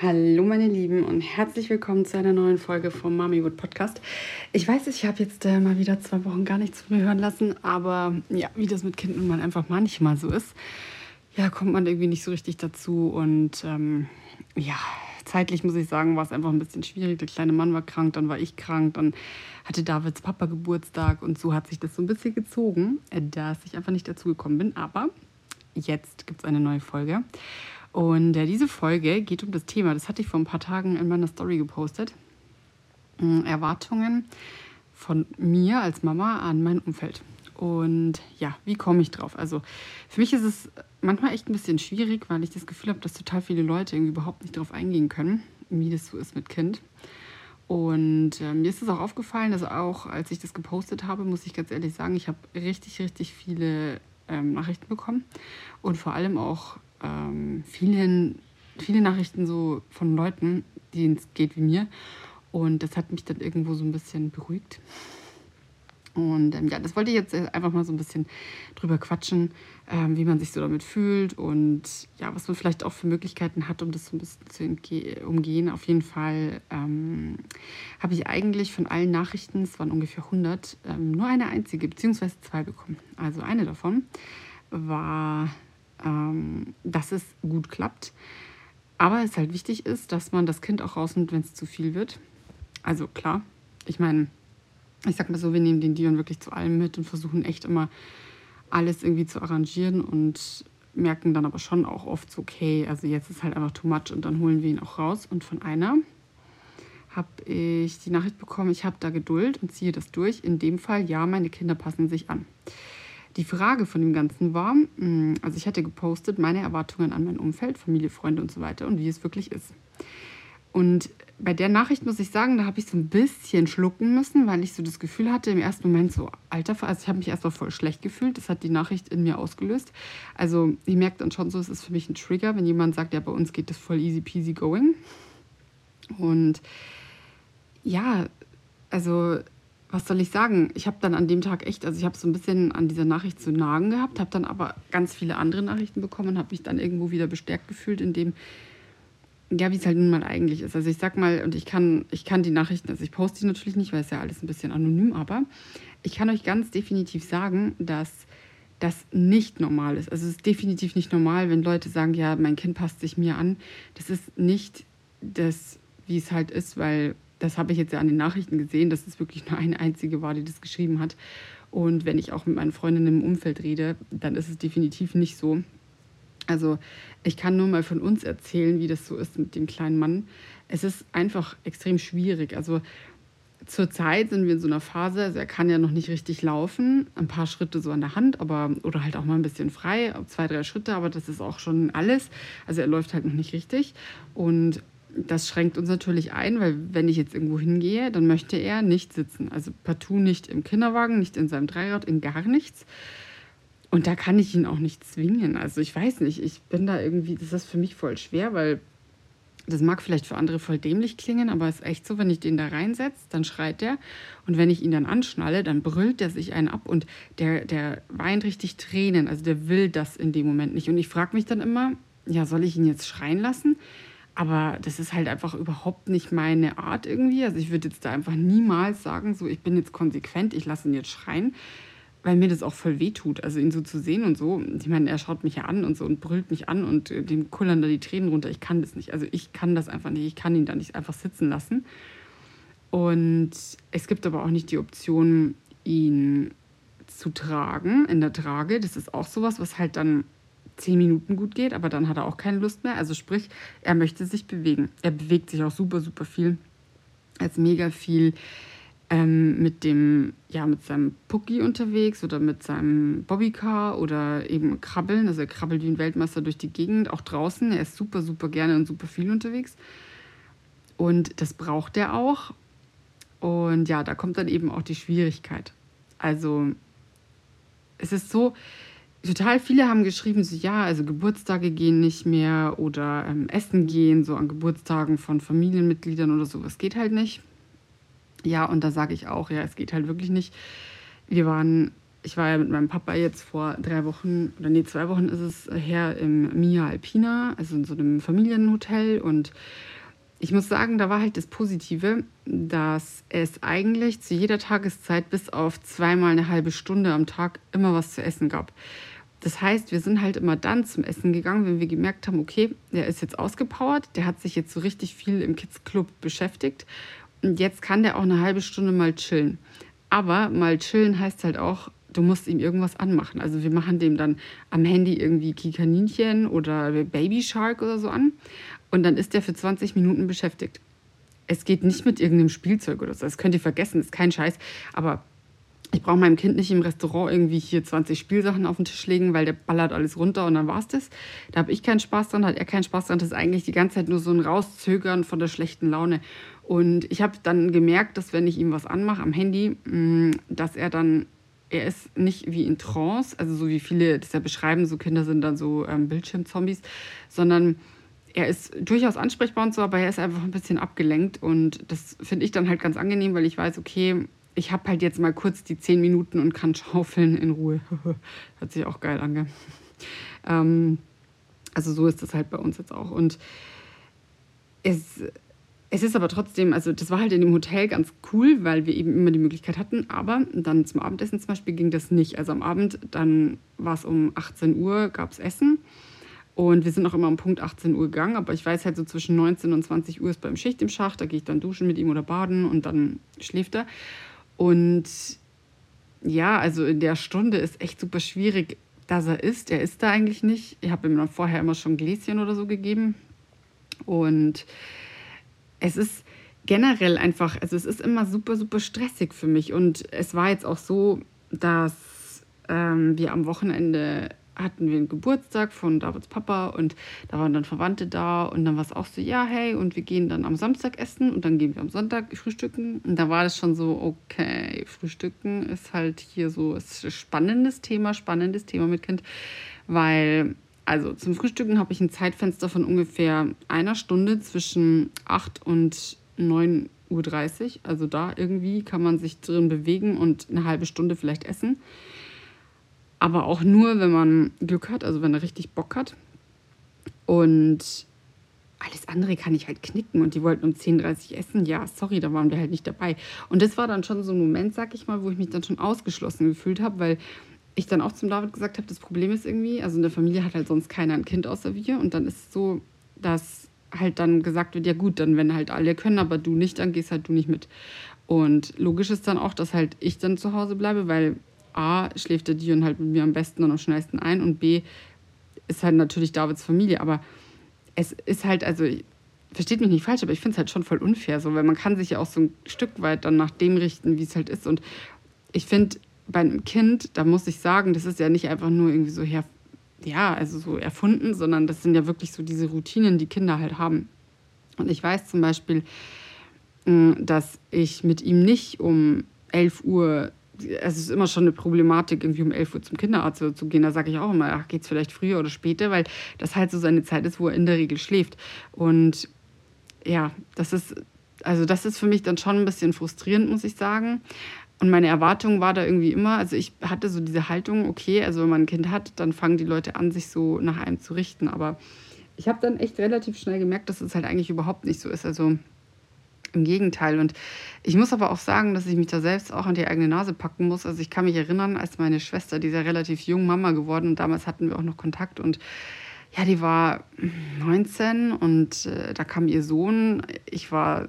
Hallo meine Lieben und herzlich willkommen zu einer neuen Folge vom Mamiwood Podcast. Ich weiß, ich habe jetzt äh, mal wieder zwei Wochen gar nichts von mir hören lassen, aber ja, wie das mit Kindern man einfach manchmal so ist ja, kommt man irgendwie nicht so richtig dazu. Und ähm, ja, zeitlich muss ich sagen, war es einfach ein bisschen schwierig. Der kleine Mann war krank, dann war ich krank, dann hatte Davids Papa Geburtstag und so hat sich das so ein bisschen gezogen, äh, dass ich einfach nicht dazu gekommen bin. Aber jetzt gibt es eine neue Folge. Und äh, diese Folge geht um das Thema, das hatte ich vor ein paar Tagen in meiner Story gepostet. Äh, Erwartungen von mir als Mama an mein Umfeld. Und ja, wie komme ich drauf? Also für mich ist es manchmal echt ein bisschen schwierig, weil ich das Gefühl habe, dass total viele Leute irgendwie überhaupt nicht darauf eingehen können, wie das so ist mit Kind. Und äh, mir ist es auch aufgefallen, dass auch als ich das gepostet habe, muss ich ganz ehrlich sagen, ich habe richtig, richtig viele ähm, Nachrichten bekommen und vor allem auch ähm, vielen, viele Nachrichten so von Leuten, denen es geht wie mir. Und das hat mich dann irgendwo so ein bisschen beruhigt. Und ähm, ja, das wollte ich jetzt äh, einfach mal so ein bisschen drüber quatschen, ähm, wie man sich so damit fühlt und ja, was man vielleicht auch für Möglichkeiten hat, um das so ein bisschen zu umgehen. Auf jeden Fall ähm, habe ich eigentlich von allen Nachrichten, es waren ungefähr 100, ähm, nur eine einzige, beziehungsweise zwei bekommen. Also eine davon war, ähm, dass es gut klappt. Aber es halt wichtig ist, dass man das Kind auch rausnimmt, wenn es zu viel wird. Also klar, ich meine, ich sag mal so, wir nehmen den Dion wirklich zu allem mit und versuchen echt immer alles irgendwie zu arrangieren und merken dann aber schon auch oft so, okay, also jetzt ist halt einfach too much und dann holen wir ihn auch raus. Und von einer habe ich die Nachricht bekommen, ich habe da Geduld und ziehe das durch. In dem Fall, ja, meine Kinder passen sich an. Die Frage von dem Ganzen war, hm, also ich hatte gepostet, meine Erwartungen an mein Umfeld, Familie, Freunde und so weiter und wie es wirklich ist. Und bei der Nachricht muss ich sagen, da habe ich so ein bisschen schlucken müssen, weil ich so das Gefühl hatte im ersten Moment so, alter, also ich habe mich erstmal voll schlecht gefühlt. Das hat die Nachricht in mir ausgelöst. Also ich merke dann schon so, es ist für mich ein Trigger, wenn jemand sagt, ja, bei uns geht das voll easy peasy going. Und ja, also was soll ich sagen? Ich habe dann an dem Tag echt, also ich habe so ein bisschen an dieser Nachricht zu nagen gehabt, habe dann aber ganz viele andere Nachrichten bekommen und habe mich dann irgendwo wieder bestärkt gefühlt, indem ja, wie es halt nun mal eigentlich ist. Also ich sag mal, und ich kann, ich kann die Nachrichten, also ich poste die natürlich nicht, weil es ja alles ein bisschen anonym, aber ich kann euch ganz definitiv sagen, dass das nicht normal ist. Also es ist definitiv nicht normal, wenn Leute sagen, ja, mein Kind passt sich mir an. Das ist nicht das, wie es halt ist, weil das habe ich jetzt ja an den Nachrichten gesehen, dass es wirklich nur eine einzige war, die das geschrieben hat. Und wenn ich auch mit meinen Freundinnen im Umfeld rede, dann ist es definitiv nicht so. Also ich kann nur mal von uns erzählen, wie das so ist mit dem kleinen Mann. Es ist einfach extrem schwierig. Also zurzeit sind wir in so einer Phase, also er kann ja noch nicht richtig laufen, ein paar Schritte so an der Hand, aber oder halt auch mal ein bisschen frei, zwei, drei Schritte, aber das ist auch schon alles. Also er läuft halt noch nicht richtig und das schränkt uns natürlich ein, weil wenn ich jetzt irgendwo hingehe, dann möchte er nicht sitzen. Also partout nicht im Kinderwagen, nicht in seinem Dreirad, in gar nichts. Und da kann ich ihn auch nicht zwingen. Also ich weiß nicht, ich bin da irgendwie, das ist für mich voll schwer, weil das mag vielleicht für andere voll dämlich klingen, aber es ist echt so, wenn ich den da reinsetze, dann schreit der. Und wenn ich ihn dann anschnalle, dann brüllt der sich einen ab und der, der weint richtig Tränen. Also der will das in dem Moment nicht. Und ich frage mich dann immer, ja, soll ich ihn jetzt schreien lassen? Aber das ist halt einfach überhaupt nicht meine Art irgendwie. Also ich würde jetzt da einfach niemals sagen, so ich bin jetzt konsequent, ich lasse ihn jetzt schreien weil mir das auch voll weh tut, also ihn so zu sehen und so. Ich meine, er schaut mich ja an und so und brüllt mich an und äh, dem kullern da die Tränen runter. Ich kann das nicht. Also ich kann das einfach nicht. Ich kann ihn da nicht einfach sitzen lassen. Und es gibt aber auch nicht die Option, ihn zu tragen in der Trage. Das ist auch sowas, was halt dann zehn Minuten gut geht, aber dann hat er auch keine Lust mehr. Also sprich, er möchte sich bewegen. Er bewegt sich auch super, super viel. Er ist mega viel ähm, mit dem, ja, mit seinem Pucki unterwegs oder mit seinem Bobbycar oder eben krabbeln. Also er krabbelt wie ein Weltmeister durch die Gegend, auch draußen. Er ist super, super gerne und super viel unterwegs. Und das braucht er auch. Und ja, da kommt dann eben auch die Schwierigkeit. Also es ist so, total viele haben geschrieben, so ja, also Geburtstage gehen nicht mehr oder ähm, Essen gehen, so an Geburtstagen von Familienmitgliedern oder sowas geht halt nicht. Ja, und da sage ich auch, ja, es geht halt wirklich nicht. Wir waren, ich war ja mit meinem Papa jetzt vor drei Wochen, oder nee, zwei Wochen ist es her im Mia Alpina, also in so einem Familienhotel und ich muss sagen, da war halt das Positive, dass es eigentlich zu jeder Tageszeit bis auf zweimal eine halbe Stunde am Tag immer was zu essen gab. Das heißt, wir sind halt immer dann zum Essen gegangen, wenn wir gemerkt haben, okay, der ist jetzt ausgepowert, der hat sich jetzt so richtig viel im Kids Club beschäftigt und jetzt kann der auch eine halbe Stunde mal chillen. Aber mal chillen heißt halt auch, du musst ihm irgendwas anmachen. Also wir machen dem dann am Handy irgendwie Kikaninchen oder Baby Shark oder so an. Und dann ist der für 20 Minuten beschäftigt. Es geht nicht mit irgendeinem Spielzeug oder so. Das könnt ihr vergessen, ist kein Scheiß. Aber ich brauche meinem Kind nicht im Restaurant irgendwie hier 20 Spielsachen auf den Tisch legen, weil der ballert alles runter und dann war es das. Da habe ich keinen Spaß dran, hat er keinen Spaß dran. Das ist eigentlich die ganze Zeit nur so ein Rauszögern von der schlechten Laune. Und ich habe dann gemerkt, dass wenn ich ihm was anmache am Handy, mm, dass er dann, er ist nicht wie in Trance, also so wie viele das ja beschreiben, so Kinder sind dann so ähm, Bildschirmzombies, sondern er ist durchaus ansprechbar und so, aber er ist einfach ein bisschen abgelenkt und das finde ich dann halt ganz angenehm, weil ich weiß, okay, ich habe halt jetzt mal kurz die zehn Minuten und kann schaufeln in Ruhe. Hört sich auch geil an, ähm, also so ist das halt bei uns jetzt auch. Und es, es ist aber trotzdem, also das war halt in dem Hotel ganz cool, weil wir eben immer die Möglichkeit hatten, aber dann zum Abendessen zum Beispiel ging das nicht. Also am Abend, dann war es um 18 Uhr, gab es Essen und wir sind auch immer um Punkt 18 Uhr gegangen, aber ich weiß halt so zwischen 19 und 20 Uhr ist beim Schicht im Schacht, da gehe ich dann duschen mit ihm oder baden und dann schläft er. Und ja, also in der Stunde ist echt super schwierig, dass er isst. Er isst da eigentlich nicht. Ich habe ihm dann vorher immer schon Gläschen oder so gegeben. Und es ist generell einfach, also es ist immer super, super stressig für mich. Und es war jetzt auch so, dass ähm, wir am Wochenende hatten wir einen Geburtstag von Davids Papa und da waren dann Verwandte da und dann war es auch so, ja, hey, und wir gehen dann am Samstag essen und dann gehen wir am Sonntag frühstücken. Und da war das schon so, okay, frühstücken ist halt hier so ist ein spannendes Thema, spannendes Thema mit Kind, weil, also zum Frühstücken habe ich ein Zeitfenster von ungefähr einer Stunde zwischen 8 und 9.30 Uhr. Also da irgendwie kann man sich drin bewegen und eine halbe Stunde vielleicht essen. Aber auch nur, wenn man Glück hat, also wenn er richtig Bock hat. Und alles andere kann ich halt knicken. Und die wollten um 10.30 Uhr essen. Ja, sorry, da waren wir halt nicht dabei. Und das war dann schon so ein Moment, sag ich mal, wo ich mich dann schon ausgeschlossen gefühlt habe, weil ich dann auch zum David gesagt habe, das Problem ist irgendwie, also in der Familie hat halt sonst keiner ein Kind außer wir. Und dann ist es so, dass halt dann gesagt wird, ja gut, dann wenn halt alle können, aber du nicht, dann gehst halt du nicht mit. Und logisch ist dann auch, dass halt ich dann zu Hause bleibe, weil A, schläft der Dion halt mit mir am besten und am schnellsten ein und B, ist halt natürlich Davids Familie. Aber es ist halt, also, versteht mich nicht falsch, aber ich finde es halt schon voll unfair, so, weil man kann sich ja auch so ein Stück weit dann nach dem richten, wie es halt ist. Und ich finde, bei einem Kind, da muss ich sagen, das ist ja nicht einfach nur irgendwie so her, ja, also so erfunden, sondern das sind ja wirklich so diese Routinen, die Kinder halt haben. Und ich weiß zum Beispiel, mm, dass ich mit ihm nicht um 11 Uhr es ist immer schon eine Problematik, irgendwie um 11 Uhr zum Kinderarzt zu gehen. Da sage ich auch immer, geht es vielleicht früher oder später, weil das halt so seine Zeit ist, wo er in der Regel schläft. Und ja, das ist, also das ist für mich dann schon ein bisschen frustrierend, muss ich sagen. Und meine Erwartung war da irgendwie immer, also ich hatte so diese Haltung, okay, also wenn man ein Kind hat, dann fangen die Leute an, sich so nach einem zu richten. Aber ich habe dann echt relativ schnell gemerkt, dass es halt eigentlich überhaupt nicht so ist. Also im Gegenteil. Und ich muss aber auch sagen, dass ich mich da selbst auch an die eigene Nase packen muss. Also ich kann mich erinnern, als meine Schwester, die ist ja relativ jung Mama geworden und damals hatten wir auch noch Kontakt und ja, die war 19 und äh, da kam ihr Sohn. Ich war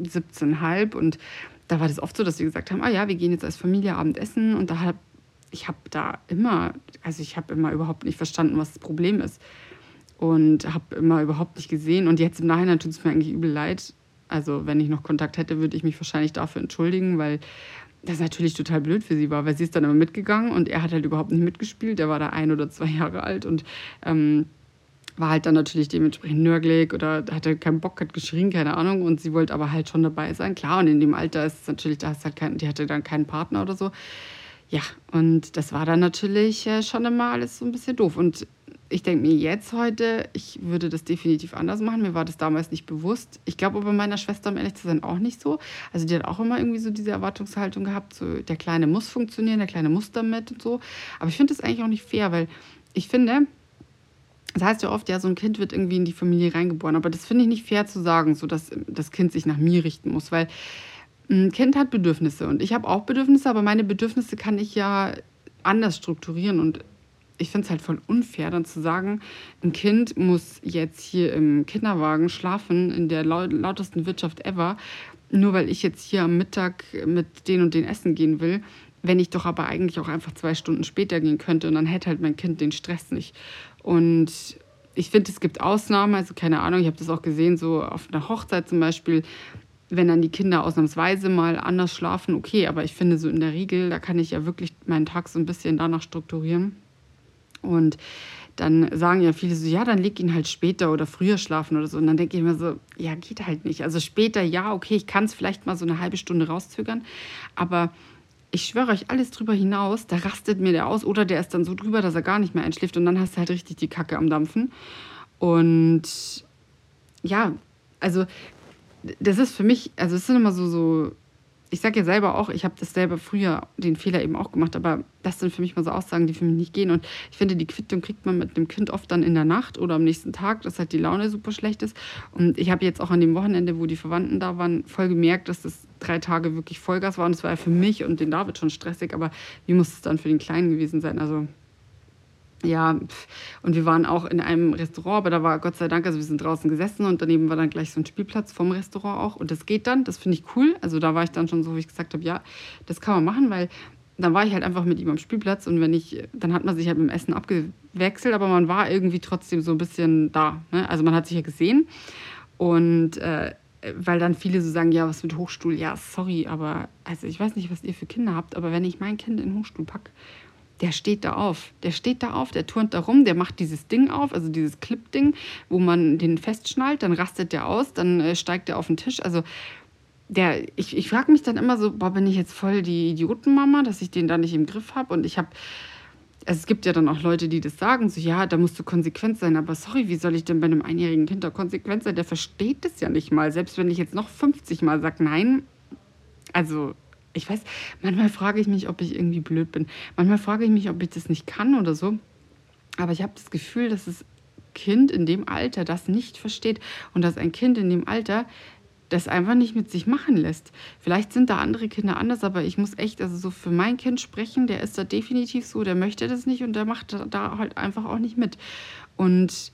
17,5 und da war das oft so, dass sie gesagt haben, ah ja, wir gehen jetzt als Familie Abendessen und da habe ich habe da immer, also ich habe immer überhaupt nicht verstanden, was das Problem ist und habe immer überhaupt nicht gesehen und jetzt im Nachhinein tut es mir eigentlich übel leid, also wenn ich noch Kontakt hätte, würde ich mich wahrscheinlich dafür entschuldigen, weil das natürlich total blöd für sie war, weil sie ist dann immer mitgegangen und er hat halt überhaupt nicht mitgespielt. Der war da ein oder zwei Jahre alt und ähm, war halt dann natürlich dementsprechend nörgelig oder hatte keinen Bock, hat geschrien, keine Ahnung. Und sie wollte aber halt schon dabei sein. Klar, und in dem Alter ist es natürlich, da hast halt kein, die hatte dann keinen Partner oder so. Ja, und das war dann natürlich äh, schon immer alles so ein bisschen doof. Und ich denke mir jetzt heute, ich würde das definitiv anders machen. Mir war das damals nicht bewusst. Ich glaube aber meiner Schwester, um ehrlich zu sein, auch nicht so. Also die hat auch immer irgendwie so diese Erwartungshaltung gehabt, so der Kleine muss funktionieren, der Kleine muss damit und so. Aber ich finde das eigentlich auch nicht fair, weil ich finde, das heißt ja oft, ja, so ein Kind wird irgendwie in die Familie reingeboren. Aber das finde ich nicht fair zu sagen, so dass das Kind sich nach mir richten muss, weil ein Kind hat Bedürfnisse und ich habe auch Bedürfnisse, aber meine Bedürfnisse kann ich ja anders strukturieren und ich finde es halt voll unfair, dann zu sagen, ein Kind muss jetzt hier im Kinderwagen schlafen, in der lautesten Wirtschaft ever, nur weil ich jetzt hier am Mittag mit denen und den essen gehen will, wenn ich doch aber eigentlich auch einfach zwei Stunden später gehen könnte und dann hätte halt mein Kind den Stress nicht. Und ich finde, es gibt Ausnahmen, also keine Ahnung, ich habe das auch gesehen, so auf einer Hochzeit zum Beispiel, wenn dann die Kinder ausnahmsweise mal anders schlafen, okay, aber ich finde so in der Regel, da kann ich ja wirklich meinen Tag so ein bisschen danach strukturieren. Und dann sagen ja viele so, ja, dann leg ihn halt später oder früher schlafen oder so. Und dann denke ich mir so, ja, geht halt nicht. Also später, ja, okay, ich kann es vielleicht mal so eine halbe Stunde rauszögern, aber ich schwöre euch, alles drüber hinaus, da rastet mir der aus oder der ist dann so drüber, dass er gar nicht mehr einschläft und dann hast du halt richtig die Kacke am Dampfen. Und ja, also das ist für mich, also es sind immer so, so ich sage ja selber auch, ich habe das selber früher den Fehler eben auch gemacht, aber das sind für mich mal so Aussagen, die für mich nicht gehen. Und ich finde, die Quittung kriegt man mit dem Kind oft dann in der Nacht oder am nächsten Tag, dass halt die Laune super schlecht ist. Und ich habe jetzt auch an dem Wochenende, wo die Verwandten da waren, voll gemerkt, dass das drei Tage wirklich Vollgas war. Und es war ja für mich und den David schon stressig, aber wie muss es dann für den Kleinen gewesen sein? Also ja, und wir waren auch in einem Restaurant, aber da war Gott sei Dank, also wir sind draußen gesessen und daneben war dann gleich so ein Spielplatz vom Restaurant auch. Und das geht dann, das finde ich cool. Also da war ich dann schon so, wie ich gesagt habe, ja, das kann man machen, weil dann war ich halt einfach mit ihm am Spielplatz und wenn ich, dann hat man sich halt mit dem Essen abgewechselt, aber man war irgendwie trotzdem so ein bisschen da. Ne? Also man hat sich ja gesehen und äh, weil dann viele so sagen, ja, was mit Hochstuhl? Ja, sorry, aber also ich weiß nicht, was ihr für Kinder habt, aber wenn ich mein Kind in den Hochstuhl packe, der steht da auf. Der steht da auf, der turnt da rum, der macht dieses Ding auf, also dieses Clip-Ding, wo man den festschnallt, dann rastet der aus, dann äh, steigt der auf den Tisch. Also der, ich, ich frage mich dann immer so, boah, bin ich jetzt voll die Idiotenmama, dass ich den da nicht im Griff habe und ich habe also es gibt ja dann auch Leute, die das sagen, so ja, da musst du konsequent sein, aber sorry, wie soll ich denn bei einem einjährigen Kind da konsequent sein? Der versteht das ja nicht mal, selbst wenn ich jetzt noch 50 Mal sage, nein, also ich weiß, manchmal frage ich mich, ob ich irgendwie blöd bin. Manchmal frage ich mich, ob ich das nicht kann oder so. Aber ich habe das Gefühl, dass das Kind in dem Alter das nicht versteht und dass ein Kind in dem Alter das einfach nicht mit sich machen lässt. Vielleicht sind da andere Kinder anders, aber ich muss echt, also so für mein Kind sprechen, der ist da definitiv so, der möchte das nicht und der macht da halt einfach auch nicht mit. Und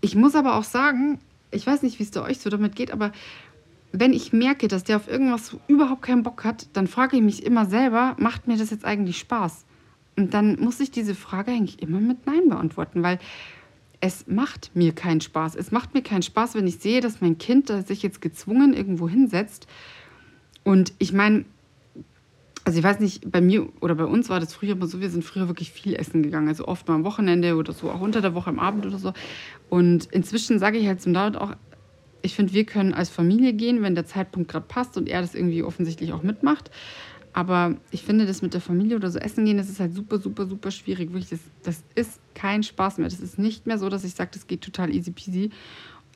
ich muss aber auch sagen, ich weiß nicht, wie es da euch so damit geht, aber wenn ich merke, dass der auf irgendwas überhaupt keinen Bock hat, dann frage ich mich immer selber, macht mir das jetzt eigentlich Spaß? Und dann muss ich diese Frage eigentlich immer mit Nein beantworten, weil es macht mir keinen Spaß. Es macht mir keinen Spaß, wenn ich sehe, dass mein Kind sich jetzt gezwungen irgendwo hinsetzt. Und ich meine, also ich weiß nicht, bei mir oder bei uns war das früher immer so, wir sind früher wirklich viel essen gegangen. Also oft mal am Wochenende oder so, auch unter der Woche am Abend oder so. Und inzwischen sage ich halt zum David auch, ich finde, wir können als Familie gehen, wenn der Zeitpunkt gerade passt und er das irgendwie offensichtlich auch mitmacht. Aber ich finde, das mit der Familie oder so essen gehen, das ist halt super, super, super schwierig. Wirklich, das, das ist kein Spaß mehr. Das ist nicht mehr so, dass ich sage, das geht total easy peasy.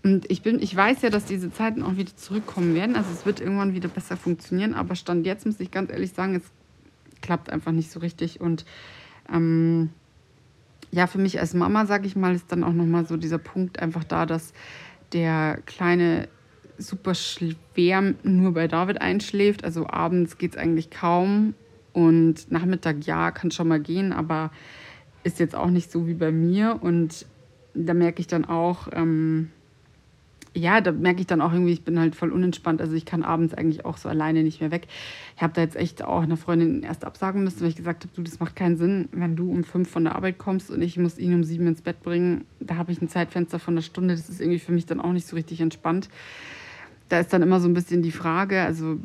Und ich, bin, ich weiß ja, dass diese Zeiten auch wieder zurückkommen werden. Also es wird irgendwann wieder besser funktionieren. Aber Stand jetzt muss ich ganz ehrlich sagen, es klappt einfach nicht so richtig. Und ähm, ja, für mich als Mama, sage ich mal, ist dann auch nochmal so dieser Punkt einfach da, dass der Kleine super schwer nur bei David einschläft. Also abends geht es eigentlich kaum. Und Nachmittag, ja, kann schon mal gehen, aber ist jetzt auch nicht so wie bei mir. Und da merke ich dann auch, ähm, ja, da merke ich dann auch irgendwie, ich bin halt voll unentspannt. Also ich kann abends eigentlich auch so alleine nicht mehr weg. Ich habe da jetzt echt auch einer Freundin erst absagen müssen, weil ich gesagt habe, du, das macht keinen Sinn, wenn du um fünf von der Arbeit kommst und ich muss ihn um sieben ins Bett bringen. Da habe ich ein Zeitfenster von einer Stunde. Das ist irgendwie für mich dann auch nicht so richtig entspannt. da ist dann immer so ein bisschen die Frage, also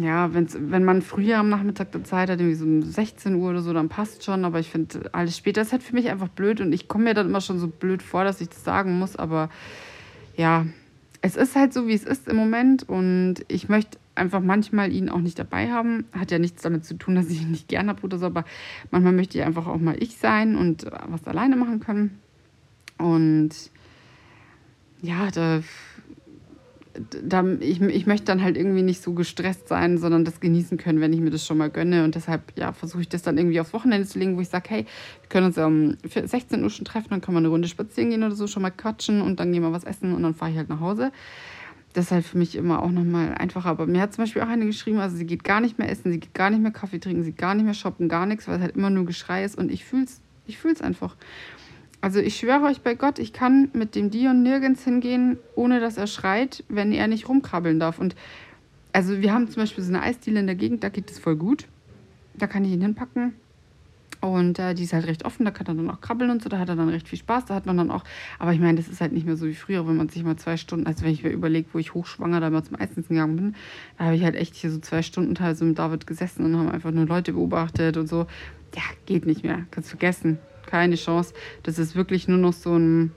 ja, wenn's, wenn man früher am Nachmittag der Zeit hat, irgendwie so um 16 Uhr oder so, dann passt schon, aber ich finde alles später ist halt für mich einfach blöd und ich komme mir dann immer schon so blöd vor, dass ich das sagen muss, aber ja, es ist halt so, wie es ist im Moment und ich möchte einfach manchmal ihn auch nicht dabei haben. Hat ja nichts damit zu tun, dass ich ihn nicht gerne habe oder so, aber manchmal möchte ich einfach auch mal ich sein und was alleine machen können. Und ja, da da, ich, ich möchte dann halt irgendwie nicht so gestresst sein, sondern das genießen können, wenn ich mir das schon mal gönne. Und deshalb ja, versuche ich das dann irgendwie aufs Wochenende zu legen, wo ich sage, hey, wir können uns um 16 Uhr schon treffen, dann können wir eine Runde spazieren gehen oder so, schon mal quatschen und dann gehen wir was essen und dann fahre ich halt nach Hause. Das ist halt für mich immer auch nochmal einfacher. Aber mir hat zum Beispiel auch eine geschrieben, also sie geht gar nicht mehr essen, sie geht gar nicht mehr Kaffee trinken, sie geht gar nicht mehr shoppen, gar nichts, weil es halt immer nur Geschrei ist und ich fühle es ich fühl's einfach. Also ich schwöre euch bei Gott, ich kann mit dem Dion nirgends hingehen, ohne dass er schreit, wenn er nicht rumkrabbeln darf. Und also wir haben zum Beispiel so eine Eisdiele in der Gegend, da geht es voll gut. Da kann ich ihn hinpacken. Und äh, die ist halt recht offen, da kann er dann auch krabbeln und so, da hat er dann recht viel Spaß, da hat man dann auch, aber ich meine, das ist halt nicht mehr so wie früher, wenn man sich mal zwei Stunden, also wenn ich mir überlege, wo ich hochschwanger da mal zum Eisen gegangen bin, da habe ich halt echt hier so zwei Stunden teilweise mit David gesessen und haben einfach nur Leute beobachtet und so. Ja, geht nicht mehr, kannst vergessen keine Chance. Das ist wirklich nur noch so ein,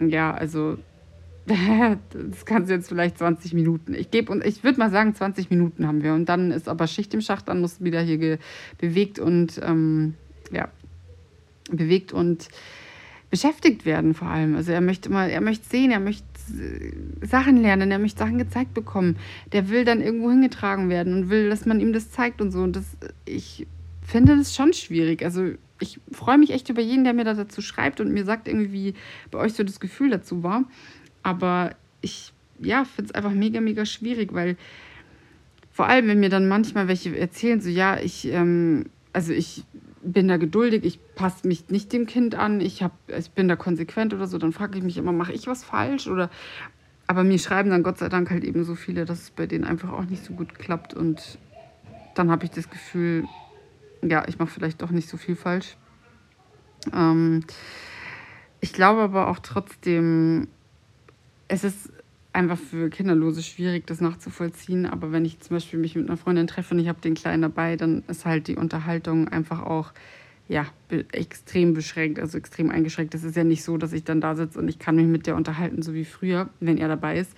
ja, also das kannst du jetzt vielleicht 20 Minuten. Ich gebe und ich würde mal sagen, 20 Minuten haben wir. Und dann ist aber Schicht im Schacht, dann muss wieder hier bewegt und ähm, ja, bewegt und beschäftigt werden vor allem. Also er möchte mal, er möchte sehen, er möchte äh, Sachen lernen, er möchte Sachen gezeigt bekommen. Der will dann irgendwo hingetragen werden und will, dass man ihm das zeigt und so. Und das, ich finde das schon schwierig. Also ich freue mich echt über jeden, der mir da dazu schreibt und mir sagt irgendwie, wie bei euch so das Gefühl dazu war. Aber ich, ja, finde es einfach mega, mega schwierig, weil vor allem, wenn mir dann manchmal welche erzählen, so, ja, ich, ähm, also ich bin da geduldig, ich passe mich nicht dem Kind an, ich, hab, ich bin da konsequent oder so, dann frage ich mich immer, mache ich was falsch? Oder aber mir schreiben dann Gott sei Dank halt eben so viele, dass es bei denen einfach auch nicht so gut klappt. Und dann habe ich das Gefühl, ja, ich mache vielleicht doch nicht so viel falsch. Ähm, ich glaube aber auch trotzdem, es ist einfach für Kinderlose schwierig, das nachzuvollziehen. Aber wenn ich zum Beispiel mich mit einer Freundin treffe und ich habe den Kleinen dabei, dann ist halt die Unterhaltung einfach auch ja, extrem beschränkt, also extrem eingeschränkt. Es ist ja nicht so, dass ich dann da sitze und ich kann mich mit der unterhalten, so wie früher, wenn er dabei ist,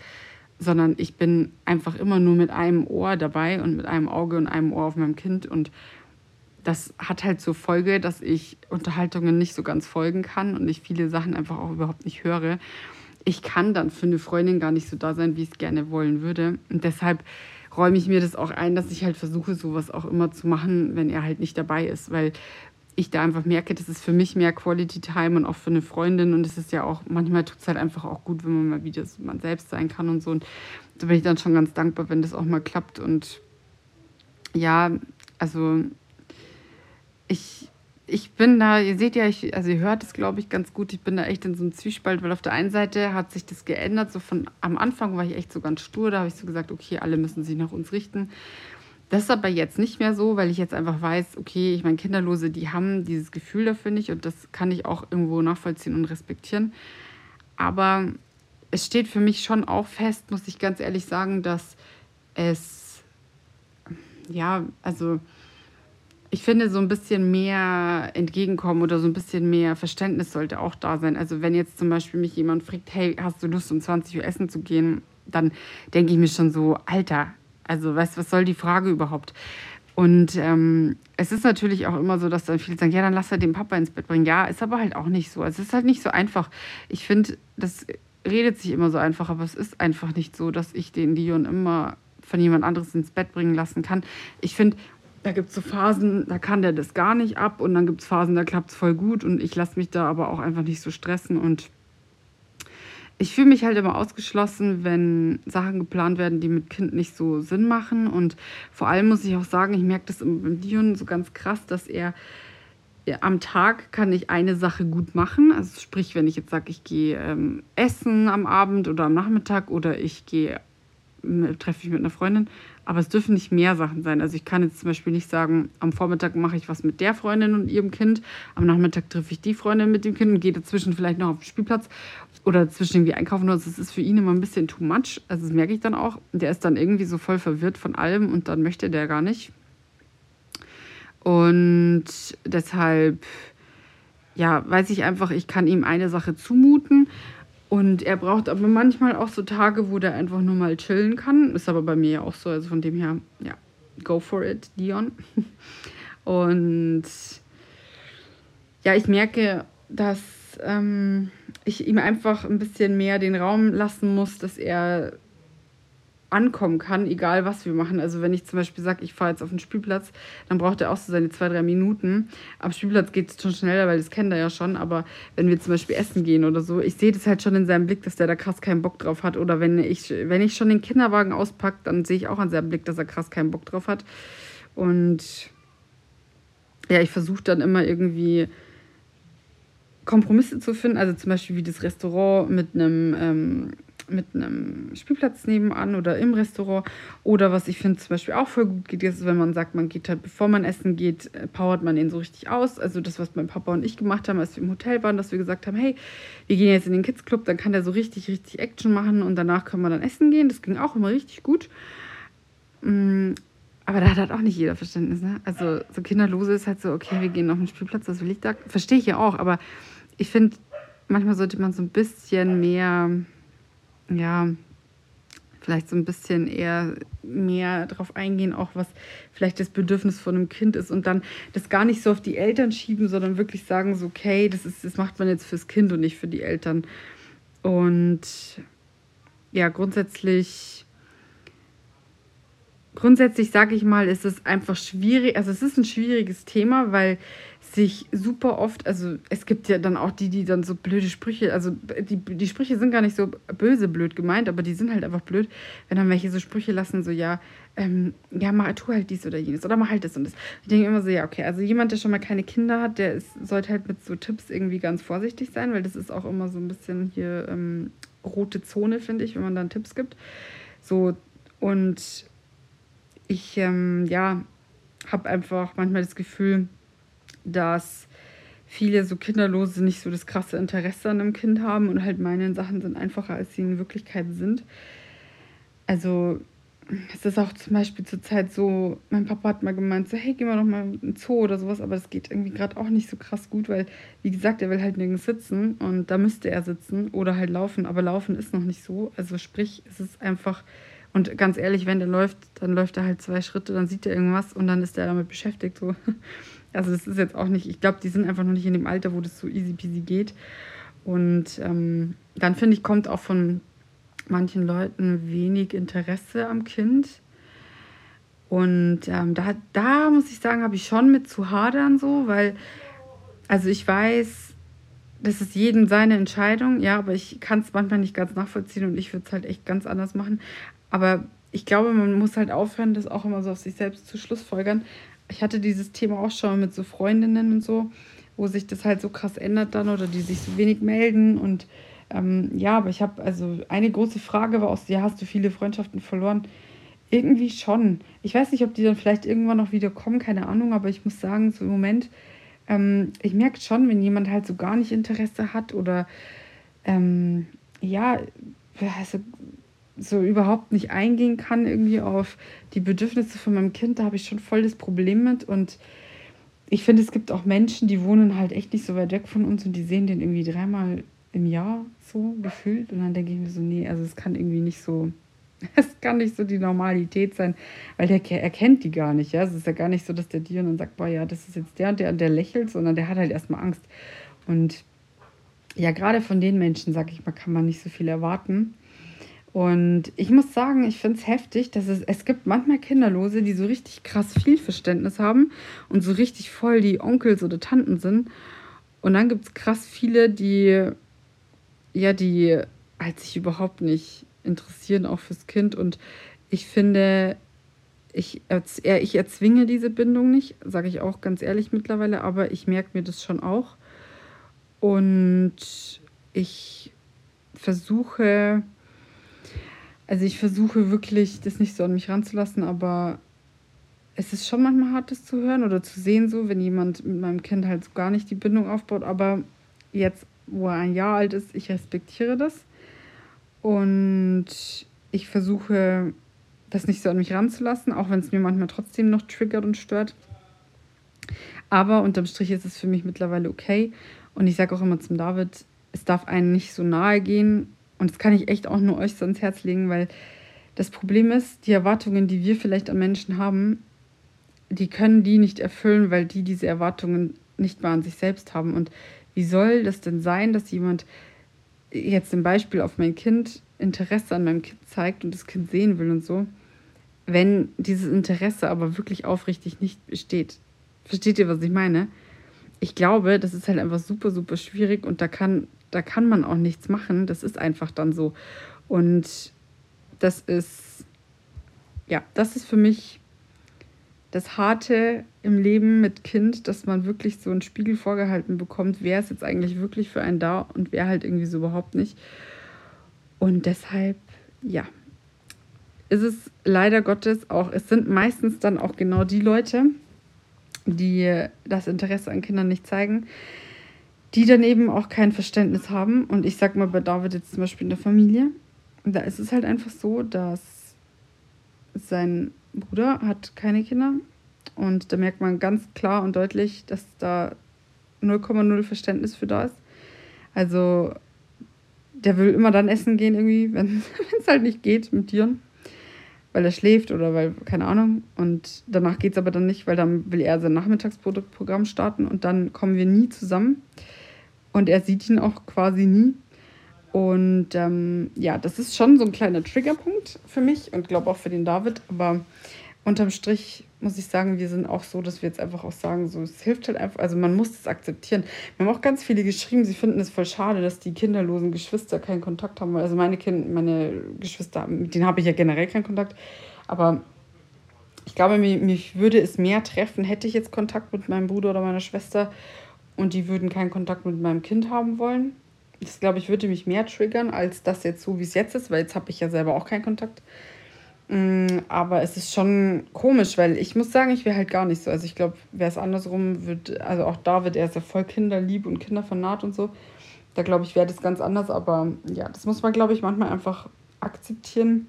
sondern ich bin einfach immer nur mit einem Ohr dabei und mit einem Auge und einem Ohr auf meinem Kind und das hat halt zur Folge, dass ich Unterhaltungen nicht so ganz folgen kann und ich viele Sachen einfach auch überhaupt nicht höre. Ich kann dann für eine Freundin gar nicht so da sein, wie ich es gerne wollen würde. Und deshalb räume ich mir das auch ein, dass ich halt versuche, sowas auch immer zu machen, wenn er halt nicht dabei ist, weil ich da einfach merke, das ist für mich mehr Quality Time und auch für eine Freundin und es ist ja auch, manchmal tut es halt einfach auch gut, wenn man mal wieder so man selbst sein kann und so. Und da bin ich dann schon ganz dankbar, wenn das auch mal klappt und ja, also ich, ich bin da, ihr seht ja, ich, also ihr hört es, glaube ich, ganz gut. Ich bin da echt in so einem Zwiespalt, weil auf der einen Seite hat sich das geändert. So von am Anfang war ich echt so ganz stur. Da habe ich so gesagt, okay, alle müssen sich nach uns richten. Das ist aber jetzt nicht mehr so, weil ich jetzt einfach weiß, okay, ich meine, Kinderlose, die haben dieses Gefühl dafür nicht und das kann ich auch irgendwo nachvollziehen und respektieren. Aber es steht für mich schon auch fest, muss ich ganz ehrlich sagen, dass es, ja, also ich finde, so ein bisschen mehr Entgegenkommen oder so ein bisschen mehr Verständnis sollte auch da sein. Also wenn jetzt zum Beispiel mich jemand fragt, hey, hast du Lust, um 20 Uhr essen zu gehen, dann denke ich mir schon so, Alter, also weißt was soll die Frage überhaupt? Und ähm, es ist natürlich auch immer so, dass dann viele sagen, ja, dann lass er den Papa ins Bett bringen. Ja, ist aber halt auch nicht so. Also es ist halt nicht so einfach. Ich finde, das redet sich immer so einfach, aber es ist einfach nicht so, dass ich den Dion immer von jemand anderes ins Bett bringen lassen kann. Ich finde, da gibt es so Phasen, da kann der das gar nicht ab und dann gibt es Phasen, da klappt es voll gut und ich lasse mich da aber auch einfach nicht so stressen und ich fühle mich halt immer ausgeschlossen, wenn Sachen geplant werden, die mit Kind nicht so Sinn machen und vor allem muss ich auch sagen, ich merke das beim Dion so ganz krass, dass er am Tag kann ich eine Sache gut machen. Also sprich, wenn ich jetzt sage, ich gehe ähm, essen am Abend oder am Nachmittag oder ich gehe treffe ich mit einer Freundin. Aber es dürfen nicht mehr Sachen sein. Also ich kann jetzt zum Beispiel nicht sagen, am Vormittag mache ich was mit der Freundin und ihrem Kind, am Nachmittag treffe ich die Freundin mit dem Kind und gehe dazwischen vielleicht noch auf den Spielplatz oder zwischen irgendwie einkaufen. Das ist für ihn immer ein bisschen too much. Also das merke ich dann auch. Der ist dann irgendwie so voll verwirrt von allem und dann möchte der gar nicht. Und deshalb, ja, weiß ich einfach, ich kann ihm eine Sache zumuten. Und er braucht aber manchmal auch so Tage, wo der einfach nur mal chillen kann. Ist aber bei mir ja auch so. Also von dem her, ja, go for it, Dion. Und ja, ich merke, dass ähm, ich ihm einfach ein bisschen mehr den Raum lassen muss, dass er ankommen kann, egal was wir machen. Also wenn ich zum Beispiel sage, ich fahre jetzt auf den Spielplatz, dann braucht er auch so seine zwei, drei Minuten. Am Spielplatz geht es schon schneller, weil das kennt er ja schon. Aber wenn wir zum Beispiel essen gehen oder so, ich sehe das halt schon in seinem Blick, dass der da krass keinen Bock drauf hat. Oder wenn ich, wenn ich schon den Kinderwagen auspacke, dann sehe ich auch an seinem Blick, dass er krass keinen Bock drauf hat. Und ja, ich versuche dann immer irgendwie Kompromisse zu finden. Also zum Beispiel wie das Restaurant mit einem ähm, mit einem Spielplatz nebenan oder im Restaurant. Oder was ich finde zum Beispiel auch voll gut geht, ist, wenn man sagt, man geht halt, bevor man essen geht, äh, powert man ihn so richtig aus. Also das, was mein Papa und ich gemacht haben, als wir im Hotel waren, dass wir gesagt haben, hey, wir gehen jetzt in den Kids Club, dann kann der so richtig, richtig Action machen und danach können wir dann essen gehen. Das ging auch immer richtig gut. Mm, aber da hat halt auch nicht jeder Verständnis. Ne? Also so Kinderlose ist halt so, okay, wir gehen auf den Spielplatz, was will ich da? Verstehe ich ja auch, aber ich finde, manchmal sollte man so ein bisschen mehr ja, vielleicht so ein bisschen eher mehr darauf eingehen, auch was vielleicht das Bedürfnis von einem Kind ist und dann das gar nicht so auf die Eltern schieben, sondern wirklich sagen, so, okay, das, ist, das macht man jetzt fürs Kind und nicht für die Eltern. Und ja, grundsätzlich, grundsätzlich sage ich mal, ist es einfach schwierig, also es ist ein schwieriges Thema, weil sich super oft, also es gibt ja dann auch die, die dann so blöde Sprüche, also die, die Sprüche sind gar nicht so böse blöd gemeint, aber die sind halt einfach blöd, wenn dann welche so Sprüche lassen, so ja, ähm, ja, mach, tu halt dies oder jenes oder mach halt das und das. Ich denke immer so, ja, okay, also jemand, der schon mal keine Kinder hat, der ist, sollte halt mit so Tipps irgendwie ganz vorsichtig sein, weil das ist auch immer so ein bisschen hier ähm, rote Zone, finde ich, wenn man dann Tipps gibt. So, und ich, ähm, ja, habe einfach manchmal das Gefühl, dass viele so Kinderlose nicht so das krasse Interesse an einem Kind haben und halt meinen, Sachen sind einfacher, als sie in Wirklichkeit sind. Also es ist auch zum Beispiel zur Zeit so, mein Papa hat mal gemeint, so hey, gehen wir doch mal in den Zoo oder sowas, aber das geht irgendwie gerade auch nicht so krass gut, weil, wie gesagt, er will halt nirgends sitzen und da müsste er sitzen oder halt laufen, aber laufen ist noch nicht so. Also sprich, es ist einfach, und ganz ehrlich, wenn der läuft, dann läuft er halt zwei Schritte, dann sieht er irgendwas und dann ist er damit beschäftigt. So. Also das ist jetzt auch nicht, ich glaube, die sind einfach noch nicht in dem Alter, wo das so easy peasy geht. Und ähm, dann finde ich, kommt auch von manchen Leuten wenig Interesse am Kind. Und ähm, da, da muss ich sagen, habe ich schon mit zu hadern so, weil, also ich weiß, das ist jeden seine Entscheidung, ja, aber ich kann es manchmal nicht ganz nachvollziehen und ich würde es halt echt ganz anders machen. Aber ich glaube, man muss halt aufhören, das auch immer so auf sich selbst zu schlussfolgern, ich hatte dieses Thema auch schon mit so Freundinnen und so, wo sich das halt so krass ändert dann oder die sich so wenig melden und ähm, ja, aber ich habe, also eine große Frage war auch, ja, hast du viele Freundschaften verloren? Irgendwie schon. Ich weiß nicht, ob die dann vielleicht irgendwann noch wieder kommen, keine Ahnung, aber ich muss sagen, so im Moment, ähm, ich merke schon, wenn jemand halt so gar nicht Interesse hat oder ähm, ja, also so überhaupt nicht eingehen kann, irgendwie auf die Bedürfnisse von meinem Kind, da habe ich schon voll das Problem mit. Und ich finde, es gibt auch Menschen, die wohnen halt echt nicht so weit weg von uns und die sehen den irgendwie dreimal im Jahr so gefühlt. Und dann denke ich mir so, nee, also es kann irgendwie nicht so, es kann nicht so die Normalität sein, weil der erkennt die gar nicht. Ja? Es ist ja gar nicht so, dass der dir dann sagt, boah, ja, das ist jetzt der und der und der lächelt, sondern der hat halt erstmal Angst. Und ja, gerade von den Menschen, sag ich mal, kann man nicht so viel erwarten. Und ich muss sagen, ich finde es heftig, dass es, es gibt manchmal Kinderlose, die so richtig krass viel Verständnis haben und so richtig voll die Onkels oder Tanten sind. Und dann gibt es krass viele, die, ja, die halt sich überhaupt nicht interessieren, auch fürs Kind. Und ich finde, ich, ich erzwinge diese Bindung nicht, sage ich auch ganz ehrlich mittlerweile, aber ich merke mir das schon auch. Und ich versuche Also ich versuche wirklich, das nicht so an mich ranzulassen, aber es ist schon manchmal hart, das zu hören oder zu sehen, so, wenn jemand mit meinem Kind halt so gar nicht die Bindung aufbaut. Aber jetzt, wo er ein Jahr alt ist, ich respektiere das. Und ich versuche, das nicht so an mich ranzulassen, auch wenn es mir manchmal trotzdem noch triggert und stört. Aber unterm Strich ist es für mich mittlerweile okay. Und ich sage auch immer zum David, es darf einen nicht so nahe gehen. Und das kann ich echt auch nur euch so ans Herz legen, weil das Problem ist, die Erwartungen, die wir vielleicht an Menschen haben, die können die nicht erfüllen, weil die diese Erwartungen nicht mal an sich selbst haben. Und wie soll das denn sein, dass jemand jetzt zum Beispiel auf mein Kind Interesse an meinem Kind zeigt und das Kind sehen will und so, wenn dieses Interesse aber wirklich aufrichtig nicht besteht? Versteht ihr, was ich meine? Ich glaube, das ist halt einfach super, super schwierig und da kann, da kann man auch nichts machen. Das ist einfach dann so. Und das ist, ja, das ist für mich das Harte im Leben mit Kind, dass man wirklich so einen Spiegel vorgehalten bekommt, wer ist jetzt eigentlich wirklich für einen da und wer halt irgendwie so überhaupt nicht. Und deshalb, ja, ist es leider Gottes auch, es sind meistens dann auch genau die Leute, die das Interesse an Kindern nicht zeigen, die dann eben auch kein Verständnis haben. Und ich sag mal bei David jetzt zum Beispiel in der Familie, da ist es halt einfach so, dass sein Bruder hat keine Kinder und da merkt man ganz klar und deutlich, dass da 0,0 Verständnis für da ist. Also der will immer dann essen gehen irgendwie, wenn es halt nicht geht mit Tieren weil er schläft oder weil, keine Ahnung. Und danach geht es aber dann nicht, weil dann will er sein Nachmittagsprogramm starten und dann kommen wir nie zusammen. Und er sieht ihn auch quasi nie. Und ähm, ja, das ist schon so ein kleiner Triggerpunkt für mich und glaube auch für den David. Aber unterm Strich muss ich sagen, wir sind auch so, dass wir jetzt einfach auch sagen, so, es hilft halt einfach, also man muss es akzeptieren. Wir haben auch ganz viele geschrieben, sie finden es voll schade, dass die kinderlosen Geschwister keinen Kontakt haben. Also meine Kind, meine Geschwister, mit denen habe ich ja generell keinen Kontakt. Aber ich glaube, mich, mich würde es mehr treffen, hätte ich jetzt Kontakt mit meinem Bruder oder meiner Schwester und die würden keinen Kontakt mit meinem Kind haben wollen. Das, glaube ich, würde mich mehr triggern, als das jetzt so, wie es jetzt ist, weil jetzt habe ich ja selber auch keinen Kontakt. Mm, aber es ist schon komisch, weil ich muss sagen, ich wäre halt gar nicht so. Also ich glaube, wäre es andersrum, wird, also auch David, er ist ja voll kinderlieb und kindervernarrt und so. Da glaube ich, wäre das ganz anders. Aber ja, das muss man, glaube ich, manchmal einfach akzeptieren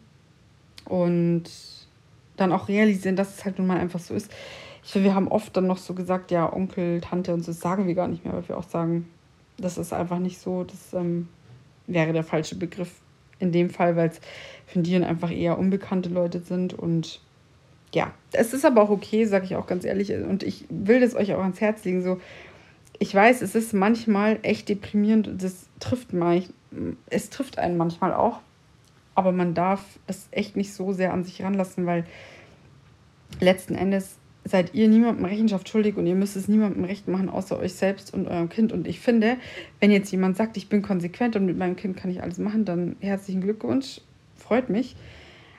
und dann auch realisieren, dass es halt nun mal einfach so ist. Ich finde, wir haben oft dann noch so gesagt, ja, Onkel, Tante und so, das sagen wir gar nicht mehr, weil wir auch sagen, das ist einfach nicht so, das ähm, wäre der falsche Begriff in dem Fall, weil es Findieren einfach eher unbekannte Leute sind. Und ja, es ist aber auch okay, sage ich auch ganz ehrlich. Und ich will das euch auch ans Herz legen. So, ich weiß, es ist manchmal echt deprimierend. Das trifft mal, es trifft einen manchmal auch. Aber man darf es echt nicht so sehr an sich ranlassen, weil letzten Endes seid ihr niemandem Rechenschaft schuldig und ihr müsst es niemandem recht machen, außer euch selbst und eurem Kind. Und ich finde, wenn jetzt jemand sagt, ich bin konsequent und mit meinem Kind kann ich alles machen, dann herzlichen Glückwunsch, freut mich.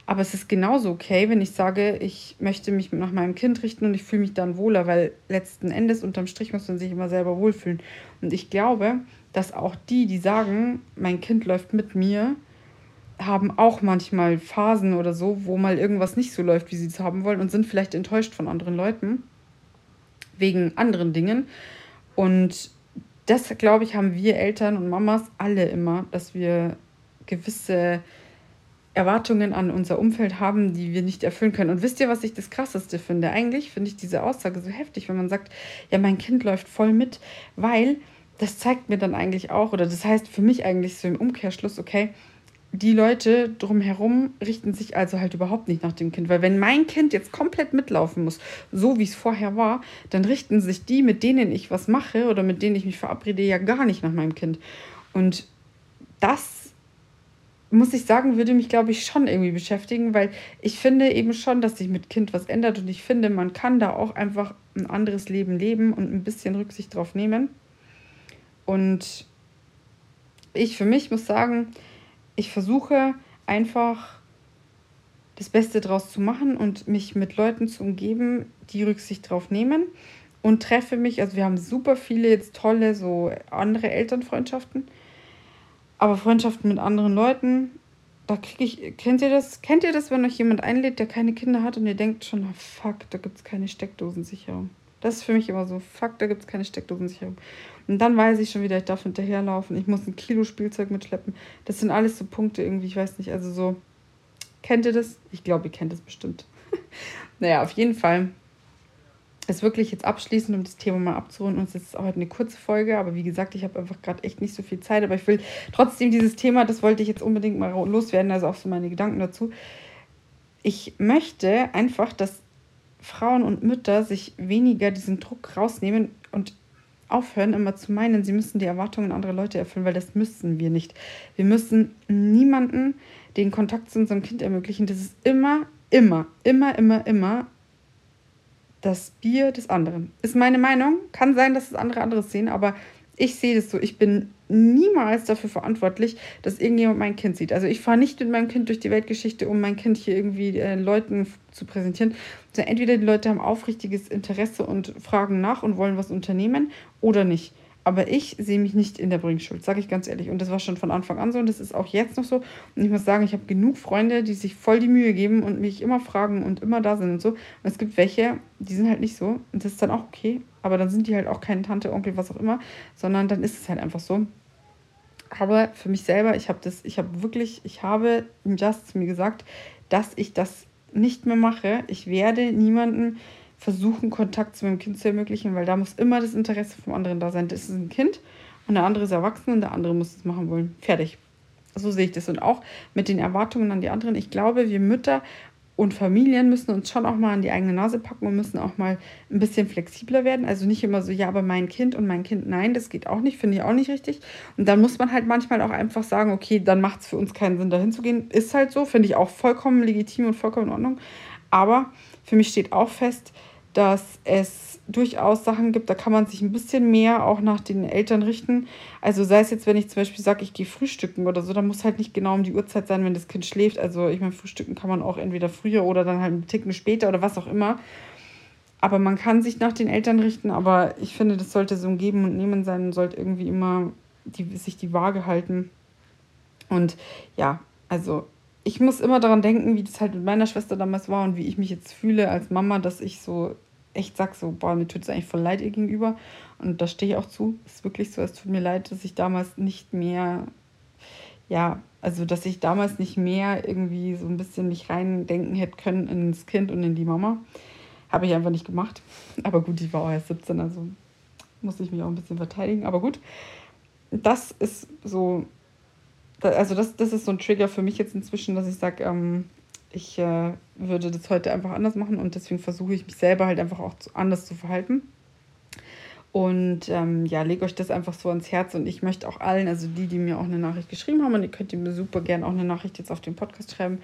Aber es ist genauso okay, wenn ich sage, ich möchte mich nach meinem Kind richten und ich fühle mich dann wohler, weil letzten Endes unterm Strich muss man sich immer selber wohlfühlen. Und ich glaube, dass auch die, die sagen, mein Kind läuft mit mir, haben auch manchmal Phasen oder so, wo mal irgendwas nicht so läuft, wie sie es haben wollen und sind vielleicht enttäuscht von anderen Leuten wegen anderen Dingen. Und das, glaube ich, haben wir Eltern und Mamas alle immer, dass wir gewisse Erwartungen an unser Umfeld haben, die wir nicht erfüllen können. Und wisst ihr, was ich das Krasseste finde? Eigentlich finde ich diese Aussage so heftig, wenn man sagt, ja, mein Kind läuft voll mit, weil das zeigt mir dann eigentlich auch, oder das heißt für mich eigentlich so im Umkehrschluss, okay, die Leute drumherum richten sich also halt überhaupt nicht nach dem Kind. Weil wenn mein Kind jetzt komplett mitlaufen muss, so wie es vorher war, dann richten sich die, mit denen ich was mache oder mit denen ich mich verabrede, ja gar nicht nach meinem Kind. Und das, muss ich sagen, würde mich, glaube ich, schon irgendwie beschäftigen, weil ich finde eben schon, dass sich mit Kind was ändert und ich finde, man kann da auch einfach ein anderes Leben leben und ein bisschen Rücksicht drauf nehmen. Und ich für mich muss sagen, ich versuche einfach das Beste draus zu machen und mich mit Leuten zu umgeben, die Rücksicht drauf nehmen und treffe mich, also wir haben super viele jetzt tolle so andere Elternfreundschaften, aber Freundschaften mit anderen Leuten da kriege ich, kennt ihr das? Kennt ihr das, wenn euch jemand einlädt, der keine Kinder hat und ihr denkt schon, oh, fuck, da gibt es keine Steckdosensicherung. Das ist für mich immer so, fuck, da gibt es keine Steckdosensicherung. Und dann weiß ich schon wieder, ich darf hinterherlaufen, ich muss ein Kilo Spielzeug mitschleppen. Das sind alles so Punkte irgendwie, ich weiß nicht, also so, kennt ihr das? Ich glaube, ihr kennt das bestimmt. naja, auf jeden Fall ist wirklich jetzt abschließend, um das Thema mal abzurunden. Und es ist heute eine kurze Folge, aber wie gesagt, ich habe einfach gerade echt nicht so viel Zeit. Aber ich will trotzdem dieses Thema, das wollte ich jetzt unbedingt mal loswerden, also auch so meine Gedanken dazu. Ich möchte einfach, dass Frauen und Mütter sich weniger diesen Druck rausnehmen und aufhören, immer zu meinen, sie müssen die Erwartungen anderer Leute erfüllen, weil das müssen wir nicht. Wir müssen niemanden den Kontakt zu unserem Kind ermöglichen. Das ist immer, immer, immer, immer, immer das Bier des anderen. Ist meine Meinung. Kann sein, dass es andere anderes sehen, aber ich sehe das so. Ich bin niemals dafür verantwortlich, dass irgendjemand mein Kind sieht. Also ich fahre nicht mit meinem Kind durch die Weltgeschichte, um mein Kind hier irgendwie äh, Leuten zu präsentieren. Also entweder die Leute haben aufrichtiges Interesse und fragen nach und wollen was unternehmen oder nicht. Aber ich sehe mich nicht in der Bringschuld, sage ich ganz ehrlich. Und das war schon von Anfang an so und das ist auch jetzt noch so. Und ich muss sagen, ich habe genug Freunde, die sich voll die Mühe geben und mich immer fragen und immer da sind und so. Und es gibt welche, die sind halt nicht so. Und das ist dann auch okay. Aber dann sind die halt auch keine Tante, Onkel, was auch immer, sondern dann ist es halt einfach so. Aber für mich selber, ich habe das, ich habe wirklich, ich habe Just zu mir gesagt, dass ich das nicht mehr mache. Ich werde niemanden versuchen, Kontakt zu meinem Kind zu ermöglichen, weil da muss immer das Interesse vom anderen da sein. Das ist ein Kind und der andere ist erwachsen und der andere muss es machen wollen. Fertig. So sehe ich das. Und auch mit den Erwartungen an die anderen. Ich glaube, wir Mütter und Familien müssen uns schon auch mal an die eigene Nase packen und müssen auch mal ein bisschen flexibler werden. Also nicht immer so, ja, aber mein Kind und mein Kind, nein, das geht auch nicht, finde ich auch nicht richtig. Und dann muss man halt manchmal auch einfach sagen, okay, dann macht es für uns keinen Sinn, dahin zu gehen. Ist halt so, finde ich auch vollkommen legitim und vollkommen in Ordnung. Aber für mich steht auch fest, dass es durchaus Sachen gibt, da kann man sich ein bisschen mehr auch nach den Eltern richten. Also sei es jetzt, wenn ich zum Beispiel sage, ich gehe frühstücken oder so, dann muss halt nicht genau um die Uhrzeit sein, wenn das Kind schläft. Also ich meine, frühstücken kann man auch entweder früher oder dann halt einen Ticken später oder was auch immer. Aber man kann sich nach den Eltern richten, aber ich finde, das sollte so ein Geben und Nehmen sein und sollte irgendwie immer die, sich die Waage halten. Und ja, also ich muss immer daran denken, wie das halt mit meiner Schwester damals war und wie ich mich jetzt fühle als Mama, dass ich so echt sage, so, boah, mir tut es eigentlich voll leid ihr gegenüber. Und da stehe ich auch zu. Es ist wirklich so, es tut mir leid, dass ich damals nicht mehr, ja, also dass ich damals nicht mehr irgendwie so ein bisschen mich reindenken hätte können ins Kind und in die Mama. Habe ich einfach nicht gemacht. Aber gut, ich war auch erst 17, also musste ich mich auch ein bisschen verteidigen. Aber gut, das ist so also das, das ist so ein Trigger für mich jetzt inzwischen, dass ich sage, ähm, ich äh, würde das heute einfach anders machen und deswegen versuche ich mich selber halt einfach auch anders zu verhalten. Und ähm, ja, lege euch das einfach so ans Herz und ich möchte auch allen, also die, die mir auch eine Nachricht geschrieben haben, und ihr könnt mir super gerne auch eine Nachricht jetzt auf den Podcast schreiben,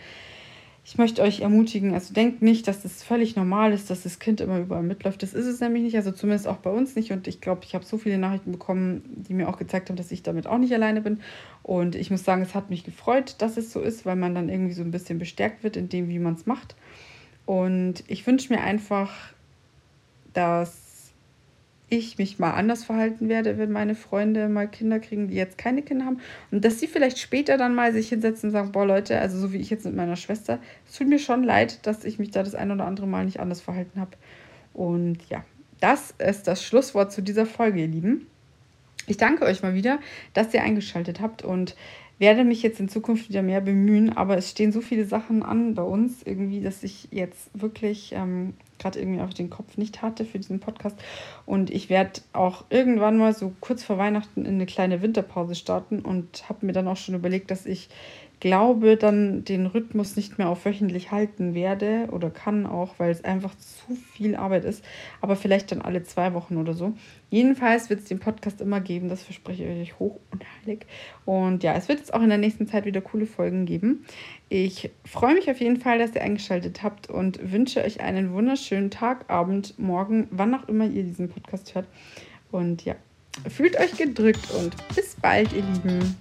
ich möchte euch ermutigen, also denkt nicht, dass es völlig normal ist, dass das Kind immer überall mitläuft. Das ist es nämlich nicht, also zumindest auch bei uns nicht. Und ich glaube, ich habe so viele Nachrichten bekommen, die mir auch gezeigt haben, dass ich damit auch nicht alleine bin. Und ich muss sagen, es hat mich gefreut, dass es so ist, weil man dann irgendwie so ein bisschen bestärkt wird in dem, wie man es macht. Und ich wünsche mir einfach, dass ich mich mal anders verhalten werde, wenn meine Freunde mal Kinder kriegen, die jetzt keine Kinder haben. Und dass sie vielleicht später dann mal sich hinsetzen und sagen, boah Leute, also so wie ich jetzt mit meiner Schwester, es tut mir schon leid, dass ich mich da das ein oder andere Mal nicht anders verhalten habe. Und ja, das ist das Schlusswort zu dieser Folge, ihr Lieben. Ich danke euch mal wieder, dass ihr eingeschaltet habt und werde mich jetzt in Zukunft wieder mehr bemühen, aber es stehen so viele Sachen an bei uns irgendwie, dass ich jetzt wirklich ähm, gerade irgendwie auch den Kopf nicht hatte für diesen Podcast. Und ich werde auch irgendwann mal so kurz vor Weihnachten in eine kleine Winterpause starten und habe mir dann auch schon überlegt, dass ich glaube, dann den Rhythmus nicht mehr auf wöchentlich halten werde oder kann auch, weil es einfach zu viel Arbeit ist. Aber vielleicht dann alle zwei Wochen oder so. Jedenfalls wird es den Podcast immer geben, das verspreche ich euch hoch und heilig. Und ja, es wird jetzt auch in der nächsten Zeit wieder coole Folgen geben. Ich freue mich auf jeden Fall, dass ihr eingeschaltet habt und wünsche euch einen wunderschönen Tag, Abend, Morgen, wann auch immer ihr diesen Podcast hört. Und ja, fühlt euch gedrückt und bis bald, ihr Lieben.